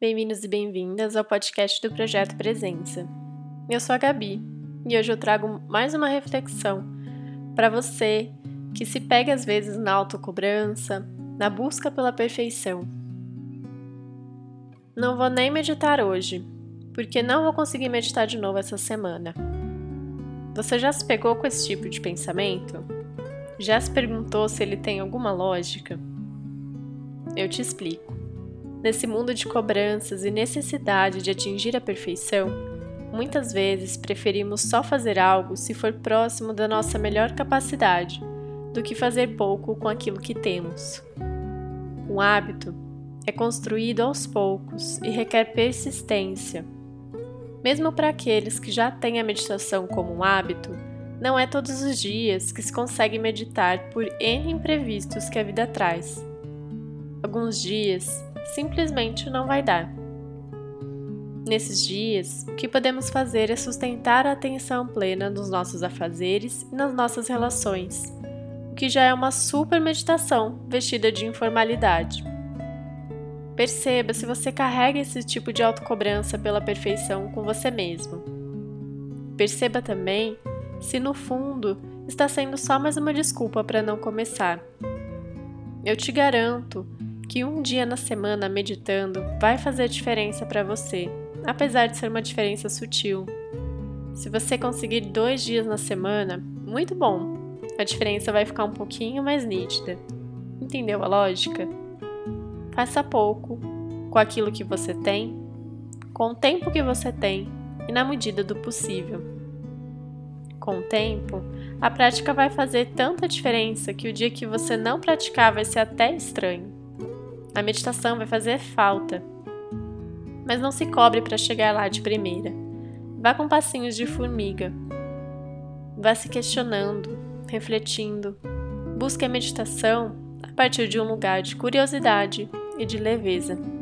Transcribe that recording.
Bem-vindos e bem-vindas ao podcast do Projeto Presença. Eu sou a Gabi e hoje eu trago mais uma reflexão para você que se pega às vezes na autocobrança, na busca pela perfeição. Não vou nem meditar hoje, porque não vou conseguir meditar de novo essa semana. Você já se pegou com esse tipo de pensamento? Já se perguntou se ele tem alguma lógica? Eu te explico. Nesse mundo de cobranças e necessidade de atingir a perfeição, muitas vezes preferimos só fazer algo se for próximo da nossa melhor capacidade, do que fazer pouco com aquilo que temos. Um hábito é construído aos poucos e requer persistência. Mesmo para aqueles que já têm a meditação como um hábito, não é todos os dias que se consegue meditar por N imprevistos que a vida traz. Alguns dias simplesmente não vai dar. Nesses dias, o que podemos fazer é sustentar a atenção plena nos nossos afazeres e nas nossas relações, o que já é uma super meditação vestida de informalidade. Perceba se você carrega esse tipo de autocobrança pela perfeição com você mesmo. Perceba também se no fundo está sendo só mais uma desculpa para não começar. Eu te garanto que um dia na semana meditando vai fazer diferença para você, apesar de ser uma diferença sutil. Se você conseguir dois dias na semana, muito bom, a diferença vai ficar um pouquinho mais nítida. Entendeu a lógica? Faça pouco, com aquilo que você tem, com o tempo que você tem e na medida do possível. Com o tempo, a prática vai fazer tanta diferença que o dia que você não praticar vai ser até estranho. A meditação vai fazer falta. Mas não se cobre para chegar lá de primeira. Vá com passinhos de formiga. Vá se questionando, refletindo. Busque a meditação a partir de um lugar de curiosidade e de leveza.